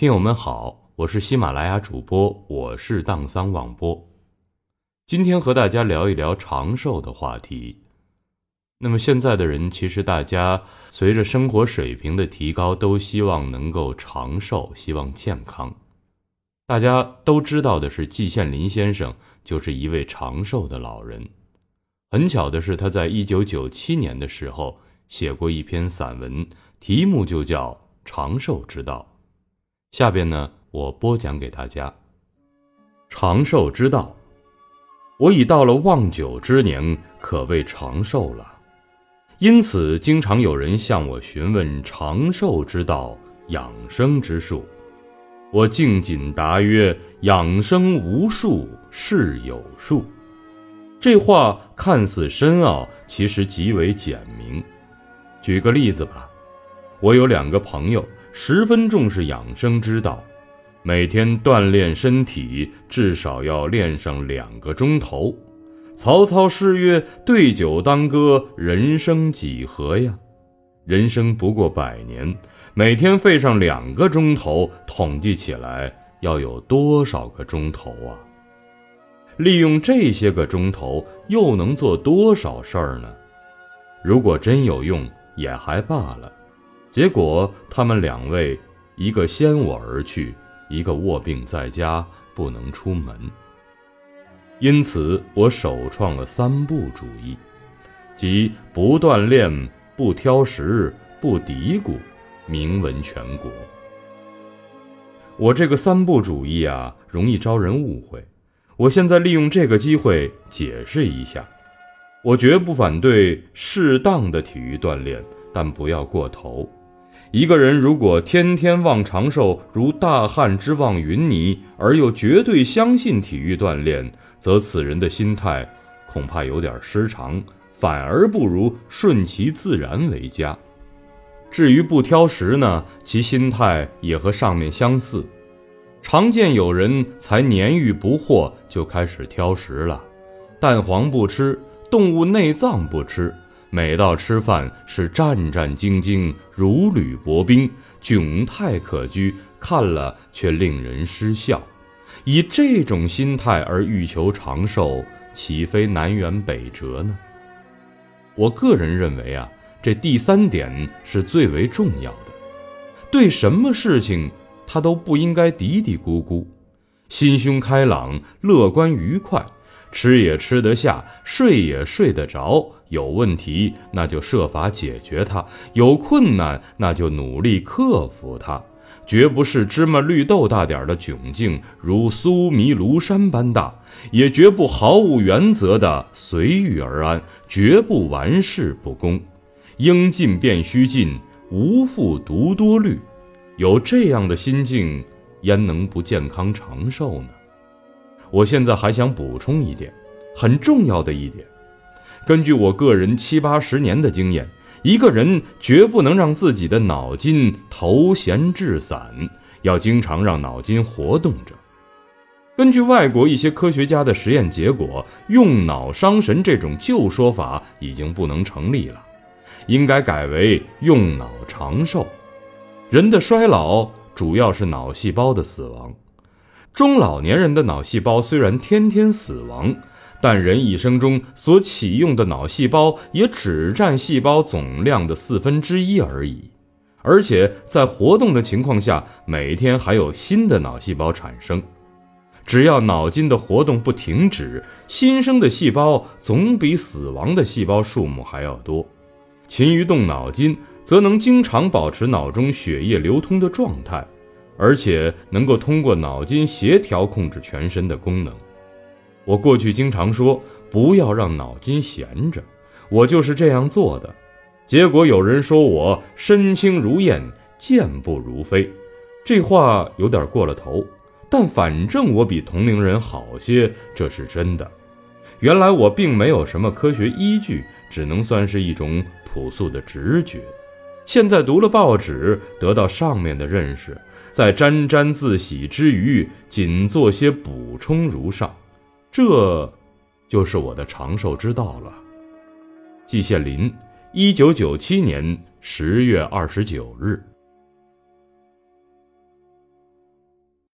听友们好，我是喜马拉雅主播，我是荡桑网播。今天和大家聊一聊长寿的话题。那么现在的人，其实大家随着生活水平的提高，都希望能够长寿，希望健康。大家都知道的是，季羡林先生就是一位长寿的老人。很巧的是，他在一九九七年的时候写过一篇散文，题目就叫《长寿之道》。下边呢，我播讲给大家。长寿之道，我已到了望九之年，可谓长寿了。因此，经常有人向我询问长寿之道、养生之术。我敬谨答曰：“养生无术，是有术。”这话看似深奥，其实极为简明。举个例子吧，我有两个朋友。十分重视养生之道，每天锻炼身体，至少要练上两个钟头。曹操诗曰：“对酒当歌，人生几何呀？人生不过百年，每天费上两个钟头，统计起来要有多少个钟头啊？利用这些个钟头，又能做多少事儿呢？如果真有用，也还罢了。”结果，他们两位，一个先我而去，一个卧病在家，不能出门。因此，我首创了三不主义，即不锻炼、不挑食、不嘀咕，名闻全国。我这个三不主义啊，容易招人误会。我现在利用这个机会解释一下：我绝不反对适当的体育锻炼，但不要过头。一个人如果天天望长寿，如大旱之望云霓，而又绝对相信体育锻炼，则此人的心态恐怕有点失常，反而不如顺其自然为佳。至于不挑食呢，其心态也和上面相似。常见有人才年逾不惑就开始挑食了，蛋黄不吃，动物内脏不吃。每到吃饭是战战兢兢，如履薄冰，窘态可掬，看了却令人失笑。以这种心态而欲求长寿，岂非南辕北辙呢？我个人认为啊，这第三点是最为重要的。对什么事情，他都不应该嘀嘀咕咕，心胸开朗，乐观愉快。吃也吃得下，睡也睡得着。有问题，那就设法解决它；有困难，那就努力克服它。绝不是芝麻绿豆大点的窘境，如苏弥庐山般大；也绝不毫无原则的随遇而安，绝不玩世不恭。应尽便须尽，无复独多虑。有这样的心境，焉能不健康长寿呢？我现在还想补充一点，很重要的一点。根据我个人七八十年的经验，一个人绝不能让自己的脑筋头闲志散，要经常让脑筋活动着。根据外国一些科学家的实验结果，用脑伤神这种旧说法已经不能成立了，应该改为用脑长寿。人的衰老主要是脑细胞的死亡。中老年人的脑细胞虽然天天死亡，但人一生中所启用的脑细胞也只占细胞总量的四分之一而已，而且在活动的情况下，每天还有新的脑细胞产生。只要脑筋的活动不停止，新生的细胞总比死亡的细胞数目还要多。勤于动脑筋，则能经常保持脑中血液流通的状态。而且能够通过脑筋协调控制全身的功能。我过去经常说不要让脑筋闲着，我就是这样做的。结果有人说我身轻如燕，健步如飞，这话有点过了头。但反正我比同龄人好些，这是真的。原来我并没有什么科学依据，只能算是一种朴素的直觉。现在读了报纸，得到上面的认识。在沾沾自喜之余，仅做些补充如上，这，就是我的长寿之道了。季羡林，一九九七年十月二十九日。